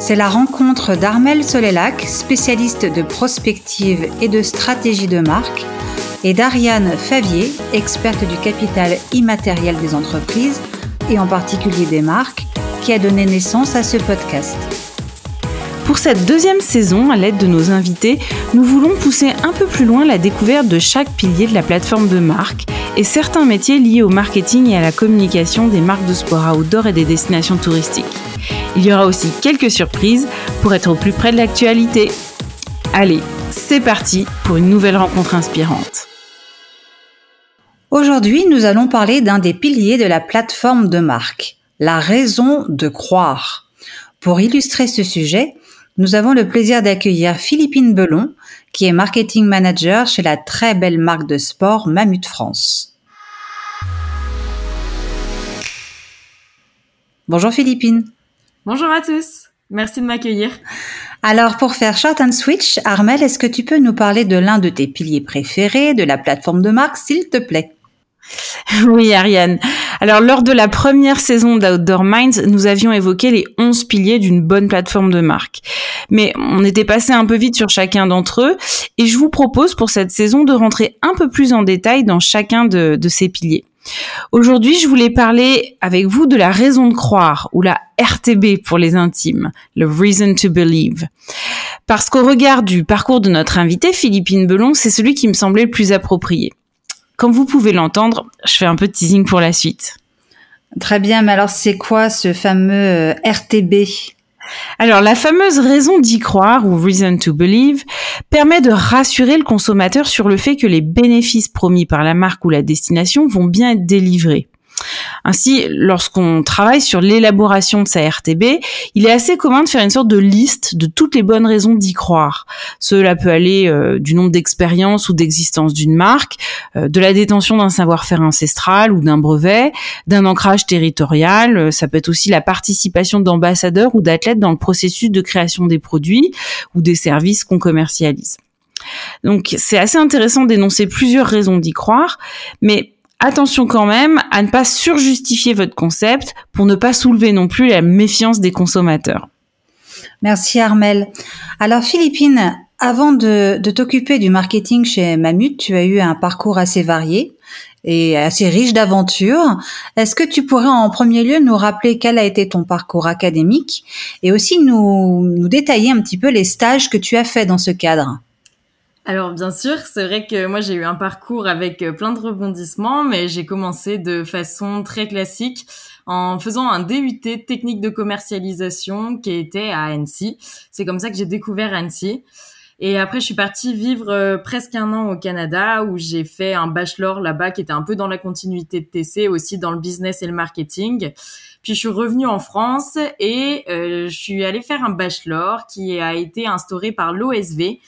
C'est la rencontre d'Armel Solélac, spécialiste de prospective et de stratégie de marque, et d'Ariane Favier, experte du capital immatériel des entreprises et en particulier des marques, qui a donné naissance à ce podcast. Pour cette deuxième saison, à l'aide de nos invités, nous voulons pousser un peu plus loin la découverte de chaque pilier de la plateforme de marque et certains métiers liés au marketing et à la communication des marques de sport outdoor et des destinations touristiques. Il y aura aussi quelques surprises pour être au plus près de l'actualité. Allez, c'est parti pour une nouvelle rencontre inspirante. Aujourd'hui, nous allons parler d'un des piliers de la plateforme de marque, la raison de croire. Pour illustrer ce sujet, nous avons le plaisir d'accueillir Philippine Belon, qui est marketing manager chez la très belle marque de sport Mamut France. Bonjour Philippine. Bonjour à tous. Merci de m'accueillir. Alors pour faire short and switch, Armel, est-ce que tu peux nous parler de l'un de tes piliers préférés de la plateforme de marque, s'il te plaît? Oui, Ariane. Alors, lors de la première saison d'Outdoor Minds, nous avions évoqué les 11 piliers d'une bonne plateforme de marque. Mais on était passé un peu vite sur chacun d'entre eux et je vous propose pour cette saison de rentrer un peu plus en détail dans chacun de, ces piliers. Aujourd'hui, je voulais parler avec vous de la raison de croire ou la RTB pour les intimes, le reason to believe. Parce qu'au regard du parcours de notre invité, Philippine Belon, c'est celui qui me semblait le plus approprié. Comme vous pouvez l'entendre, je fais un peu de teasing pour la suite. Très bien, mais alors c'est quoi ce fameux euh, RTB alors, la fameuse raison d'y croire, ou reason to believe, permet de rassurer le consommateur sur le fait que les bénéfices promis par la marque ou la destination vont bien être délivrés. Ainsi, lorsqu'on travaille sur l'élaboration de sa RTB, il est assez commun de faire une sorte de liste de toutes les bonnes raisons d'y croire. Cela peut aller euh, du nombre d'expériences ou d'existence d'une marque, euh, de la détention d'un savoir-faire ancestral ou d'un brevet, d'un ancrage territorial, euh, ça peut être aussi la participation d'ambassadeurs ou d'athlètes dans le processus de création des produits ou des services qu'on commercialise. Donc c'est assez intéressant d'énoncer plusieurs raisons d'y croire, mais Attention quand même à ne pas surjustifier votre concept pour ne pas soulever non plus la méfiance des consommateurs. Merci Armel. Alors Philippine, avant de, t'occuper du marketing chez Mamut, tu as eu un parcours assez varié et assez riche d'aventures. Est-ce que tu pourrais en premier lieu nous rappeler quel a été ton parcours académique et aussi nous, nous détailler un petit peu les stages que tu as fait dans ce cadre? Alors bien sûr, c'est vrai que moi j'ai eu un parcours avec euh, plein de rebondissements, mais j'ai commencé de façon très classique en faisant un DUT technique de commercialisation qui était à Annecy. C'est comme ça que j'ai découvert Annecy. Et après, je suis partie vivre euh, presque un an au Canada où j'ai fait un bachelor là-bas qui était un peu dans la continuité de TC, aussi dans le business et le marketing. Puis je suis revenue en France et euh, je suis allée faire un bachelor qui a été instauré par l'OSV,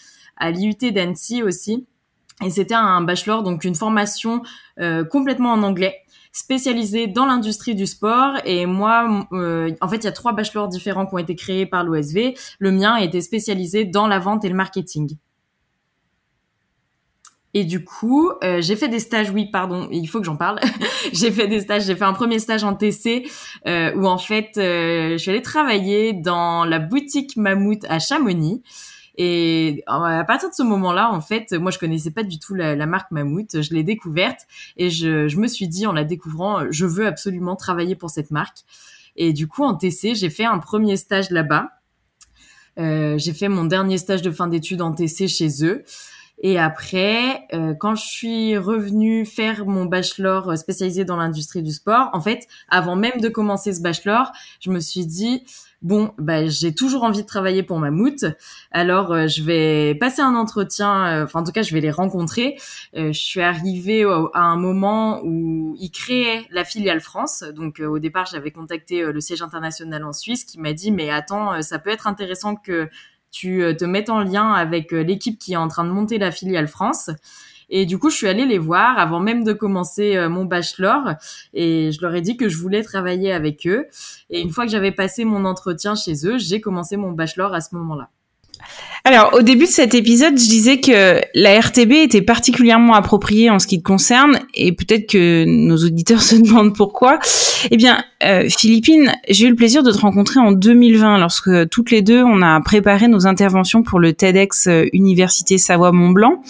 à l'IUT d'Annecy aussi. Et c'était un bachelor, donc une formation euh, complètement en anglais, spécialisée dans l'industrie du sport. Et moi, euh, en fait, il y a trois bachelors différents qui ont été créés par l'OSV. Le mien était spécialisé dans la vente et le marketing. Et du coup, euh, j'ai fait des stages, oui, pardon, il faut que j'en parle. j'ai fait des stages, j'ai fait un premier stage en TC où en fait, je suis allée travailler dans la boutique Mammouth à Chamonix. Et à partir de ce moment-là, en fait, moi, je connaissais pas du tout la, marque Mammouth. Je l'ai découverte et je, me suis dit, en la découvrant, je veux absolument travailler pour cette marque. Et du coup, en TC, j'ai fait un premier stage là-bas. Euh, j'ai fait mon dernier stage de fin d'études en TC chez eux. Et après, euh, quand je suis revenue faire mon bachelor spécialisé dans l'industrie du sport, en fait, avant même de commencer ce bachelor, je me suis dit bon, bah, j'ai toujours envie de travailler pour Mammouth, alors euh, je vais passer un entretien, euh, enfin en tout cas je vais les rencontrer. je suis arrivée à un moment où ils créaient la filiale France, donc au départ j'avais contacté le siège international en Suisse qui m'a dit mais attends, ça peut être intéressant que tu euh, te mets en lien avec euh, l'équipe qui est en train de monter la filiale France. Et du coup, je suis allée les voir avant même de commencer euh, mon bachelor et je leur ai dit que je voulais travailler avec eux. Et une fois que j'avais passé mon entretien chez eux, j'ai commencé mon bachelor à ce moment-là. Alors, au début de cet épisode, je disais que la RTB était particulièrement appropriée en ce qui te concerne, et peut-être que nos auditeurs se demandent pourquoi. Eh bien, euh, Philippine, j'ai eu le plaisir de te rencontrer en 2020, lorsque toutes les deux, on a préparé nos interventions pour le TEDx euh, Université Savoie-Mont-Blanc.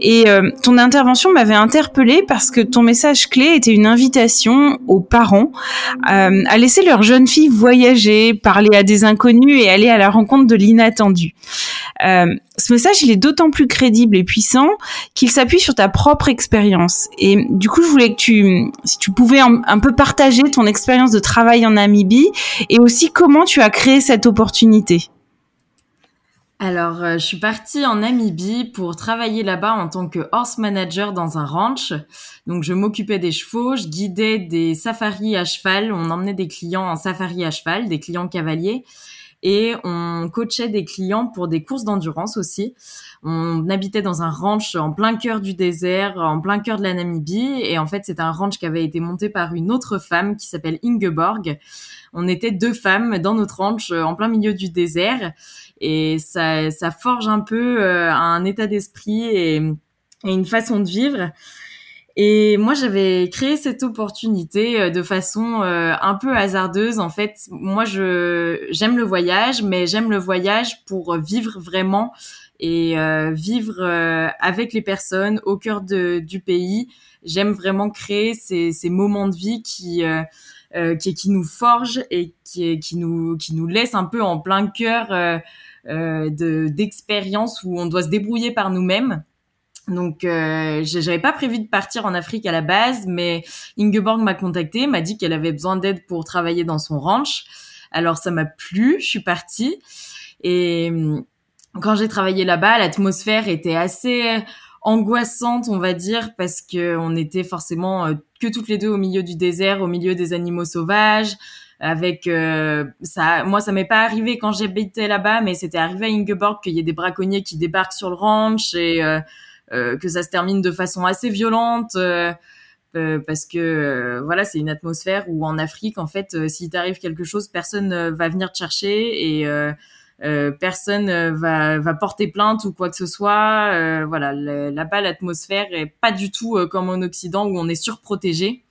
Et euh, ton intervention m'avait interpellée parce que ton message clé était une invitation aux parents euh, à laisser leur jeune fille voyager, parler à des inconnus et aller à la rencontre de l'inattendu. Euh, ce message, il est d'autant plus crédible et puissant qu'il s'appuie sur ta propre expérience. Et du coup, je voulais que tu, si tu pouvais un, peu partager ton expérience de travail en Namibie et aussi comment tu as créé cette opportunité. Alors, euh, je suis partie en Namibie pour travailler là-bas en tant que horse manager dans un ranch. Donc, je m'occupais des chevaux, je guidais des safaris à cheval. On emmenait des clients en safari à cheval, des clients cavaliers et on coachait des clients pour des courses d'endurance aussi. On habitait dans un ranch en plein cœur du désert, en plein cœur de la Namibie et en fait c'est un ranch qui avait été monté par une autre femme qui s'appelle Ingeborg. On était deux femmes dans notre ranch en plein milieu du désert et ça, ça forge un peu euh, un état d'esprit et une façon de vivre. Et moi, j'avais créé cette opportunité euh, de façon euh, un peu hasardeuse. En fait, moi, je j'aime le voyage, mais j'aime le voyage pour vivre vraiment et euh, vivre avec les personnes au cœur du pays. J'aime vraiment créer ces, moments de vie qui qui, nous forgent et qui, qui nous qui nous laissent un peu en plein cœur de d'expériences où on doit se débrouiller par nous-mêmes. Donc, euh, j'avais pas prévu de partir en Afrique à la base, mais Ingeborg m'a contacté, m'a dit qu'elle avait besoin d'aide pour travailler dans son ranch. Alors, ça m'a plu, je suis partie. Et hum, quand j'ai travaillé là-bas, l'atmosphère était assez angoissante, on va dire, parce que on était forcément euh, que toutes les deux au milieu du désert, au milieu des animaux sauvages. Avec euh, ça, moi ça m'est pas arrivé quand j'habitais là-bas, mais c'était arrivé à Ingeborg qu'il y ait des braconniers qui débarquent sur le ranch et euh, que ça se termine de façon assez violente. Euh, euh, parce que voilà, c'est une atmosphère où en Afrique, en fait, s'il t'arrive quelque chose, personne va venir te chercher et euh, personne va, va porter plainte ou quoi que ce soit. Euh, voilà, là-bas, l'atmosphère est pas du tout comme en Occident où on est surprotégé.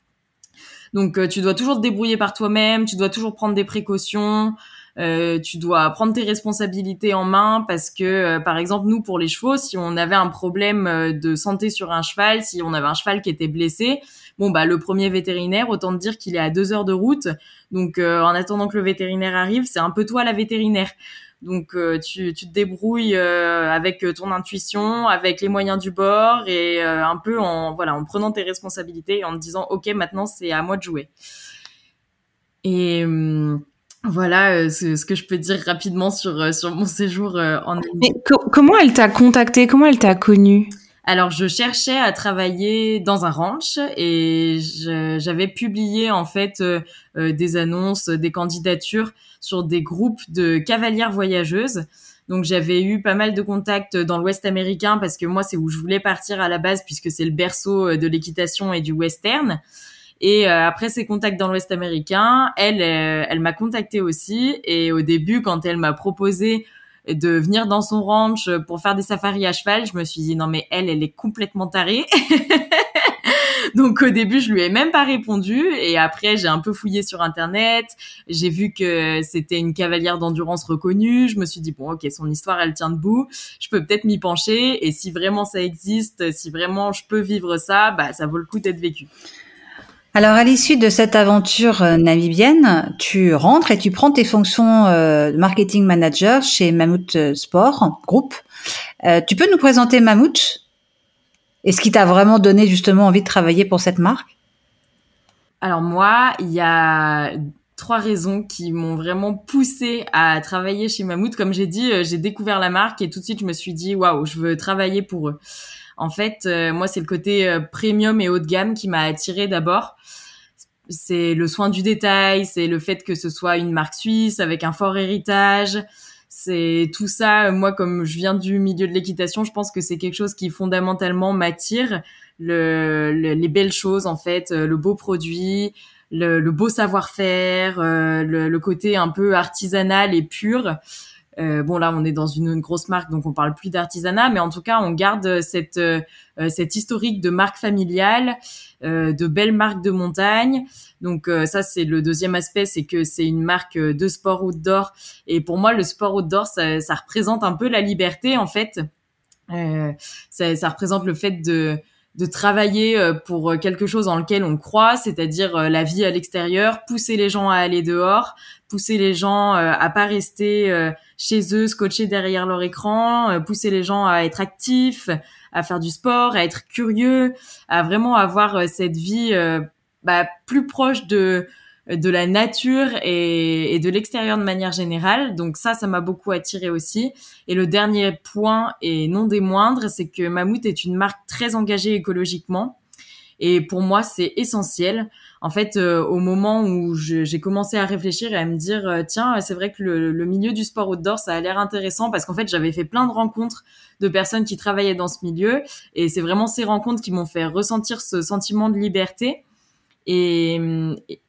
Donc, tu dois toujours te débrouiller par toi-même, tu dois toujours prendre des précautions. Euh, tu dois prendre tes responsabilités en main parce que, euh, par exemple, nous, pour les chevaux, si on avait un problème euh, de santé sur un cheval, si on avait un cheval qui était blessé, bon, bah, le premier vétérinaire, autant te dire qu'il est à deux heures de route. Donc, en attendant que le vétérinaire arrive, c'est un peu toi la vétérinaire. Donc tu, tu, te débrouilles avec ton intuition, avec les moyens du bord et un peu en voilà en prenant tes responsabilités et en te disant ok maintenant c'est à moi de jouer. Et hum, voilà euh, ce, ce, que je peux dire rapidement sur, euh, sur mon séjour euh, en Mais comment elle t'a contacté Comment elle t'a connue? Alors, je cherchais à travailler dans un ranch et j'avais publié en fait des annonces, des candidatures sur des groupes de cavalières voyageuses. Donc, j'avais eu pas mal de contacts dans l'Ouest américain parce que moi, c'est où je voulais partir à la base puisque c'est le berceau de l'équitation et du western. Et euh, après ses contacts dans l'Ouest américain, elle, euh, elle m'a contacté aussi. Et au début, quand elle m'a proposé de venir dans son ranch pour faire des safaris à cheval, je me suis dit non mais elle, elle est complètement tarée. Donc au début, je lui ai même pas répondu et après j'ai un peu fouillé sur internet, j'ai vu que c'était une cavalière d'endurance reconnue, je me suis dit bon OK, son histoire elle tient debout, je peux peut-être m'y pencher et si vraiment ça existe, si vraiment je peux vivre ça, bah ça vaut le coup d'être vécu. Alors, à l'issue de cette aventure euh, namibienne, tu rentres et tu prends tes fonctions euh, de marketing manager chez Mammouth Sport Group. tu peux nous présenter Mammouth Et ce qui t'a vraiment donné justement envie de travailler pour cette marque? Alors moi, il y a trois raisons qui m'ont vraiment poussé à travailler chez Mammouth. Comme j'ai dit, j'ai découvert la marque et tout de suite je me suis dit waouh, je veux travailler pour eux. En fait, euh, moi, c'est le côté euh, premium et haut de gamme qui m'a attiré d'abord. C'est le soin du détail, c'est le fait que ce soit une marque suisse avec un fort héritage. C'est tout ça. Moi, comme je viens du milieu de l'équitation, je pense que c'est quelque chose qui fondamentalement m'attire. Le, les belles choses, en fait, euh, le beau produit, le, le beau savoir-faire, le, le, côté un peu artisanal et pur. Euh, bon là, on est dans une, grosse marque, donc on parle plus d'artisanat, mais en tout cas, on garde cette euh, cette historique de marque familiale, euh, de belles marques de montagne. Donc ça, c'est le deuxième aspect, c'est que c'est une marque de sport outdoor. Et pour moi, le sport outdoor, ça, ça représente un peu la liberté en fait. Ça, ça, représente le fait de de travailler pour quelque chose en lequel on croit, c'est-à-dire la vie à l'extérieur, pousser les gens à aller dehors, pousser les gens à pas rester chez eux, scotcher derrière leur écran, euh, pousser les gens à être actifs, à faire du sport, à être curieux, à vraiment avoir euh, cette vie euh, bah, plus proche de de la nature et, et de l'extérieur de manière générale. Donc ça, ça m'a beaucoup attiré aussi. Et le dernier point, et non des moindres, c'est que Mammouth est une marque très engagée écologiquement. Et pour moi, c'est essentiel. En fait, euh, au moment où j'ai commencé à réfléchir et à me dire, euh, tiens, c'est vrai que le, milieu du sport outdoor, ça a l'air intéressant parce qu'en fait, j'avais fait plein de rencontres de personnes qui travaillaient dans ce milieu. Et c'est vraiment ces rencontres qui m'ont fait ressentir ce sentiment de liberté. Et,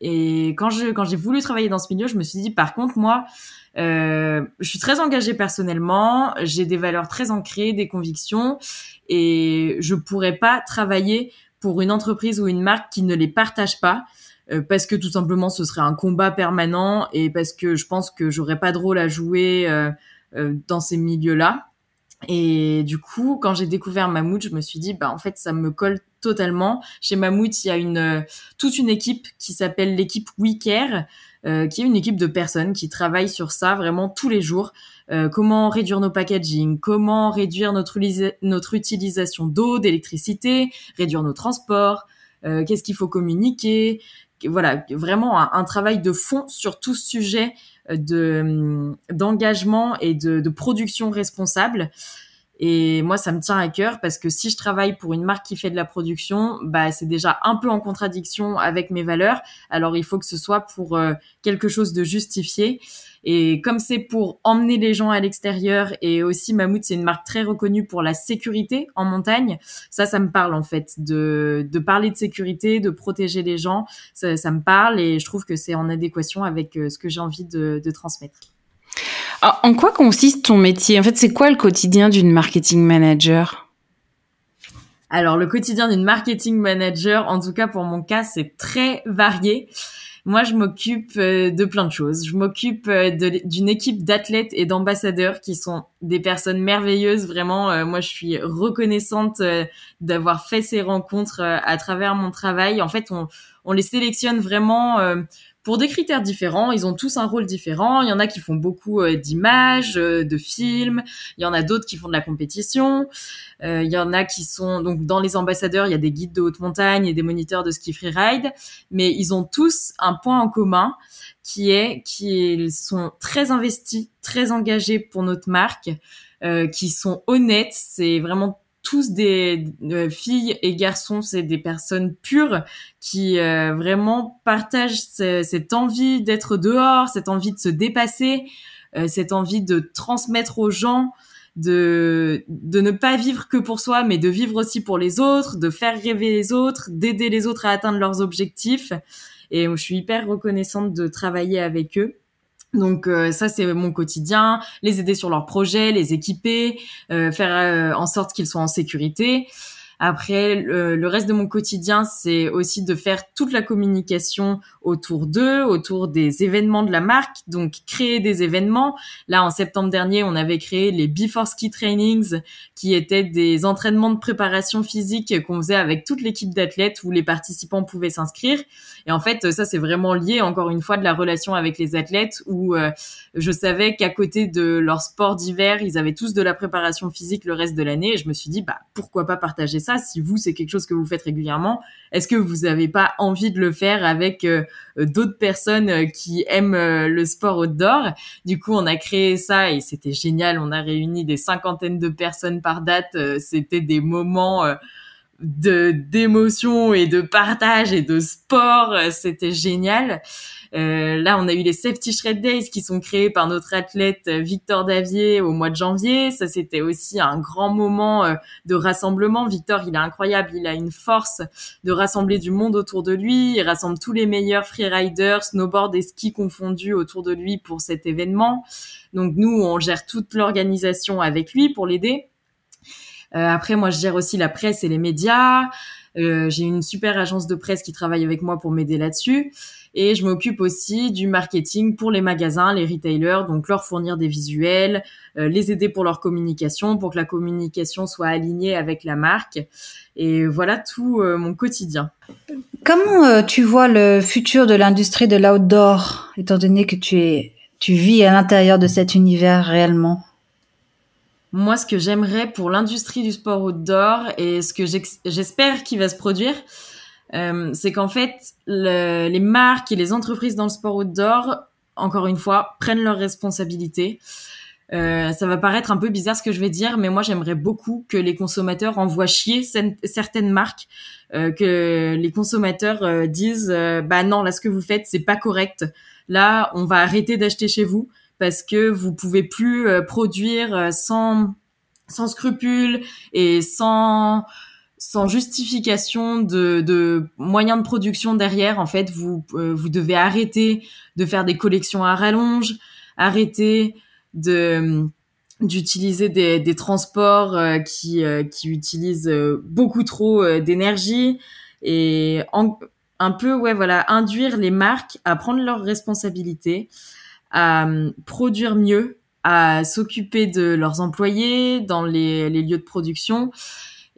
et quand je quand j'ai voulu travailler dans ce milieu, je me suis dit, par contre, moi, euh, je suis très engagée personnellement, j'ai des valeurs très ancrées, des convictions, et je pourrais pas travailler pour une entreprise ou une marque qui ne les partage pas euh, parce que tout simplement ce serait un combat permanent et parce que je pense que j'aurais pas de rôle à jouer euh, euh, dans ces milieux-là. Et du coup, quand j'ai découvert Mammouth, je me suis dit, bah en fait, ça me colle totalement. Chez Mammouth, il y a une toute une équipe qui s'appelle l'équipe WeCare, euh, qui est une équipe de personnes qui travaillent sur ça vraiment tous les jours. Euh, comment réduire nos packaging, comment réduire notre, utilisation d'eau, d'électricité, réduire nos transports, euh, qu'est-ce qu'il faut communiquer. Voilà, vraiment un, travail de fond sur tout ce sujet de d'engagement et de, de, production responsable. Et moi, ça me tient à cœur parce que si je travaille pour une marque qui fait de la production, bah, c'est déjà un peu en contradiction avec mes valeurs. Alors, il faut que ce soit pour euh, quelque chose de justifié. Et comme c'est pour emmener les gens à l'extérieur et aussi Mammouth, c'est une marque très reconnue pour la sécurité en montagne. Ça, ça me parle en fait de, de parler de sécurité, de protéger les gens. Ça, ça me parle et je trouve que c'est en adéquation avec euh, ce que j'ai envie de, de transmettre. Ah, en quoi consiste ton métier? En fait, c'est quoi le quotidien d'une marketing manager? Alors, le quotidien d'une marketing manager, en tout cas pour mon cas, c'est très varié. Moi, je m'occupe euh, de plein de choses. Je m'occupe euh, d'une équipe d'athlètes et d'ambassadeurs qui sont des personnes merveilleuses. Vraiment, euh, moi, je suis reconnaissante d'avoir fait ces rencontres à travers mon travail. En fait, on, on les sélectionne vraiment pour des critères différents. Ils ont tous un rôle différent. Il y en a qui font beaucoup euh, d'images, euh, de films. Il y en a d'autres qui font de la compétition. Euh, il y en a qui sont donc dans les ambassadeurs. Il y a des guides de haute montagne et des moniteurs de ski freeride. Mais ils ont tous un point en commun qui est qu'ils sont très investis, très engagés pour notre marque, qui sont honnêtes. C'est vraiment tous des euh, filles et garçons, c'est des personnes pures qui euh, vraiment partagent cette envie d'être dehors, cette envie de se dépasser, euh, cette envie de transmettre aux gens, de de ne pas vivre que pour soi, mais de vivre aussi pour les autres, de faire rêver les autres, d'aider les autres à atteindre leurs objectifs. Et je suis hyper reconnaissante de travailler avec eux. Donc euh, ça c'est mon quotidien, les aider sur leurs projets, les équiper, euh, faire euh, en sorte qu'ils soient en sécurité. Après, le, reste de mon quotidien, c'est aussi de faire toute la communication autour d'eux, autour des événements de la marque, donc créer des événements. Là, en septembre dernier, on avait créé les Before Ski Trainings, qui étaient des entraînements de préparation physique qu'on faisait avec toute l'équipe d'athlètes où les participants pouvaient s'inscrire. Et en fait, ça, c'est vraiment lié, encore une fois, de la relation avec les athlètes où euh, je savais qu'à côté de leur sport d'hiver, ils avaient tous de la préparation physique le reste de l'année. Et je me suis dit, bah, pourquoi pas partager ça si vous, c'est quelque chose que vous faites régulièrement Est-ce que vous n'avez pas envie de le faire avec euh, d'autres personnes euh, qui aiment le sport outdoor? Du coup, on a créé ça et c'était génial. On a réuni des cinquantaines de personnes par date. C'était des moments de d'émotion et de partage et de sport. C'était génial. Euh, là, on a eu les Safety Shred Days qui sont créés par notre athlète Victor Davier au mois de janvier. Ça, c'était aussi un grand moment euh, de rassemblement. Victor, il est incroyable. Il a une force de rassembler du monde autour de lui. Il rassemble tous les meilleurs freeriders, snowboard et ski confondus autour de lui pour cet événement. Donc, nous, on gère toute l'organisation avec lui pour l'aider. Euh, après, moi, je gère aussi la presse et les médias. Euh, j'ai une super agence de presse qui travaille avec moi pour m'aider là-dessus. Et je m'occupe aussi du marketing pour les magasins, les retailers, donc leur fournir des visuels, euh, les aider pour leur communication, pour que la communication soit alignée avec la marque. Et voilà tout mon quotidien. Comment tu vois le futur de l'industrie de l'outdoor, étant donné que tu es, tu vis à l'intérieur de cet univers réellement? Moi, ce que j'aimerais pour l'industrie du sport outdoor et ce que j'espère qu'il va se produire, euh, c'est qu'en fait, les marques et les entreprises dans le sport outdoor, encore une fois, prennent leurs responsabilités. Euh, ça va paraître un peu bizarre ce que je vais dire, mais moi j'aimerais beaucoup que les consommateurs envoient chier certaines marques, euh, que les consommateurs euh, disent bah non là ce que vous faites c'est pas correct, là on va arrêter d'acheter chez vous parce que vous pouvez plus euh, produire euh, sans sans scrupules et sans sans justification de, de moyens de production derrière. En fait, vous euh, vous devez arrêter de faire des collections à rallonge, arrêter de d'utiliser des, des transports qui qui utilisent beaucoup trop d'énergie et un peu ouais voilà induire les marques à prendre leurs responsabilités à euh, produire mieux, à s'occuper de leurs employés dans les, lieux de production.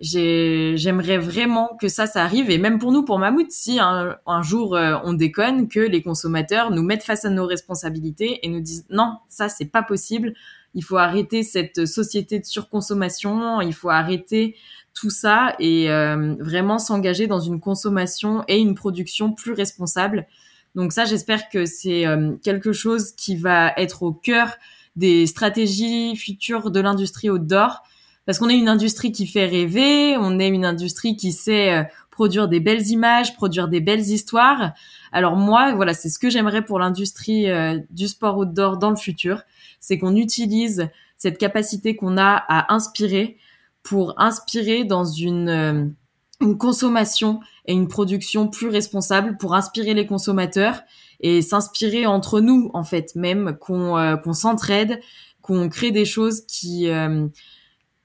J'aimerais vraiment que ça, ça arrive. Et même pour nous, pour Mammouth, si un, jour euh, on déconne, que les consommateurs nous mettent face à nos responsabilités et nous disent non, ça, c'est pas possible. Il faut arrêter cette société de surconsommation. Il faut arrêter tout ça et euh, vraiment s'engager dans une consommation et une production plus responsable. Donc ça, j'espère que c'est euh, quelque chose qui va être au cœur des stratégies futures de l'industrie outdoor, parce qu'on est une industrie qui fait rêver, on est une industrie qui sait euh, produire des belles images, produire des belles histoires. Alors moi, voilà, c'est ce que j'aimerais pour l'industrie euh, du sport outdoor dans le futur, c'est qu'on utilise cette capacité qu'on a à inspirer pour inspirer dans une une consommation et une production plus responsable pour inspirer les consommateurs et s'inspirer entre nous en fait même qu'on euh, qu'on s'entraide qu'on crée des choses qui euh,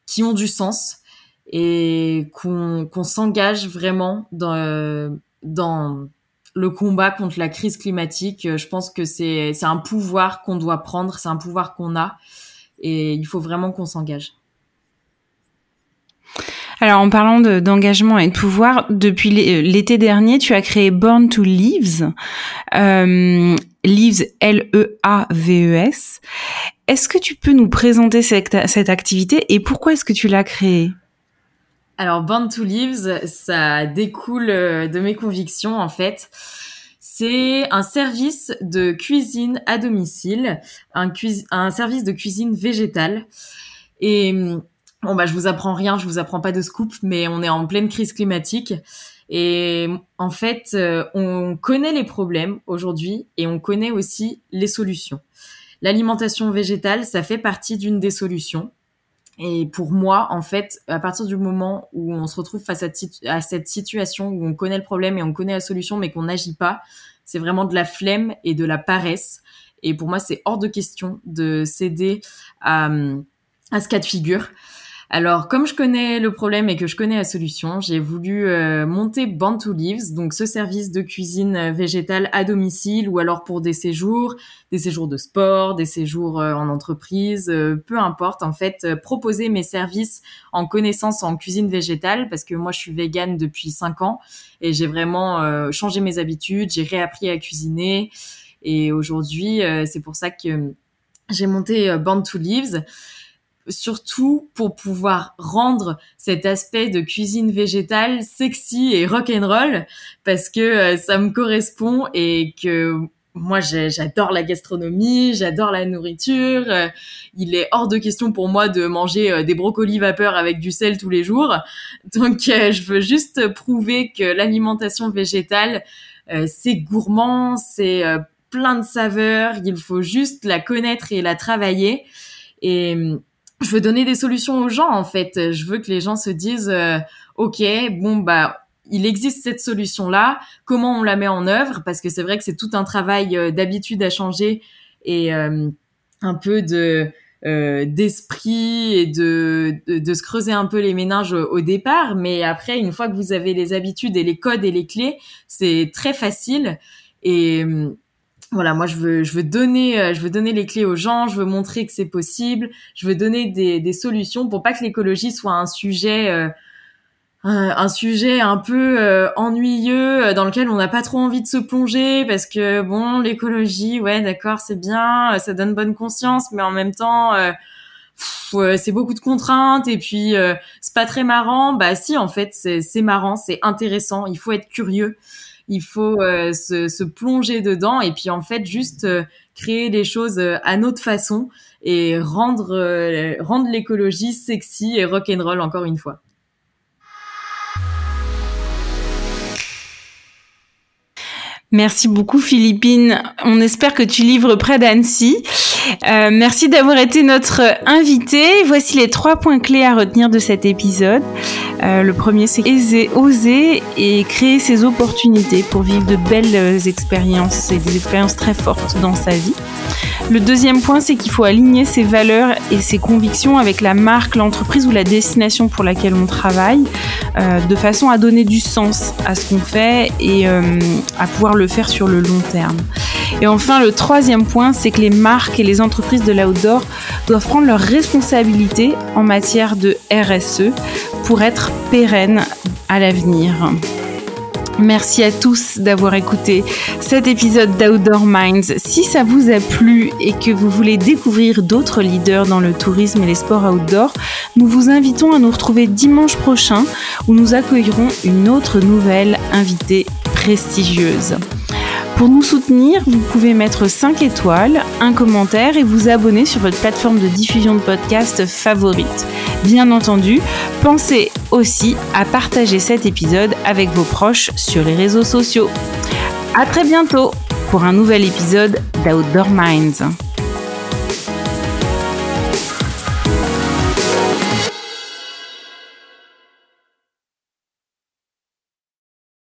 qui ont du sens et qu'on qu'on s'engage vraiment dans euh, dans le combat contre la crise climatique. Je pense que c'est c'est un pouvoir qu'on doit prendre c'est un pouvoir qu'on a et il faut vraiment qu'on s'engage alors, en parlant d'engagement et de pouvoir, depuis euh, l'été dernier, tu as créé Born to Leaves. Euh, Leaves, L-E-A-V-E-S. Est-ce que tu peux nous présenter cette, activité et pourquoi est-ce que tu l'as créée? Alors, Born to Leaves, ça découle euh, de mes convictions, en fait. C'est un service de cuisine à domicile, un, un service de cuisine végétale. Et Bon bah je vous apprends rien, je vous apprends pas de scoop, mais on est en pleine crise climatique et en fait euh, on connaît les problèmes aujourd'hui et on connaît aussi les solutions. L'alimentation végétale, ça fait partie d'une des solutions. Et pour moi, en fait, à partir du moment où on se retrouve face à, cette situation où on connaît le problème et on connaît la solution, mais qu'on n'agit pas, c'est vraiment de la flemme et de la paresse. Et pour moi, c'est hors de question de céder à, à ce cas de figure. Alors, comme je connais le problème et que je connais la solution, j'ai voulu euh, monter Band to Leaves, donc ce service de cuisine euh, végétale à domicile ou alors pour des séjours, des séjours de sport, des séjours euh, en entreprise, peu importe. En fait, proposer mes services en connaissance en cuisine végétale parce que moi, je suis végane depuis cinq ans et j'ai vraiment changé mes habitudes, j'ai réappris à cuisiner et aujourd'hui, c'est pour ça que j'ai monté Band to Leaves surtout pour pouvoir rendre cet aspect de cuisine végétale sexy et rock and roll parce que euh, ça me correspond et que moi j'adore la gastronomie, j'adore la nourriture. Euh, il est hors de question pour moi de manger euh, des brocolis vapeur avec du sel tous les jours. Donc je veux juste prouver que l'alimentation végétale c'est gourmand, c'est plein de saveurs, il faut juste la connaître et la travailler et je veux donner des solutions aux gens en fait. Je veux que les gens se disent euh, OK, bon bah il existe cette solution là, comment on la met en œuvre? Parce que c'est vrai que c'est tout un travail euh, d'habitude à changer et euh, un peu de d'esprit et de, de, de se creuser un peu les méninges au départ. Mais après une fois que vous avez les habitudes et les codes et les clés, c'est très facile. Et voilà, moi je veux, je veux donner, euh, je veux donner les clés aux gens, je veux montrer que c'est possible, je veux donner des, des, solutions pour pas que l'écologie soit un sujet, euh, un, sujet un peu euh, ennuyeux dans lequel on n'a pas trop envie de se plonger parce que bon, l'écologie, ouais, d'accord, c'est bien, ça donne bonne conscience, mais en même temps, c'est beaucoup de contraintes et puis c'est pas très marrant. Bah si, en fait, c'est marrant, c'est intéressant, il faut être curieux il faut euh, se, plonger dedans et puis en fait juste euh, créer les choses euh, à notre façon et rendre rendre l'écologie sexy et rock'n'roll encore une fois. Merci beaucoup Philippine. On espère que tu livres près d'Annecy. Euh, merci d'avoir été notre invité. Voici les trois points clés à retenir de cet épisode. Euh, le premier, c'est oser et créer ses opportunités pour vivre de belles expériences et des expériences très fortes dans sa vie. Le deuxième point, c'est qu'il faut aligner ses valeurs et ses convictions avec la marque, l'entreprise ou la destination pour laquelle on travaille, euh, de façon à donner du sens à ce qu'on fait et à pouvoir le faire sur le long terme. Et enfin, le troisième point, c'est que les marques et les entreprises de l'outdoor doivent prendre leurs responsabilités en matière de RSE pour être pérennes à l'avenir. Merci à tous d'avoir écouté cet épisode d'Outdoor Minds. Si ça vous a plu et que vous voulez découvrir d'autres leaders dans le tourisme et les sports outdoor, nous vous invitons à nous retrouver dimanche prochain où nous accueillerons une autre nouvelle invitée prestigieuse. Pour nous soutenir, vous pouvez mettre 5 étoiles, un commentaire et vous abonner sur votre plateforme de diffusion de podcast favorite. Bien entendu, pensez aussi à partager cet épisode avec vos proches sur les réseaux sociaux. À très bientôt pour un nouvel épisode d'Outdoor Minds.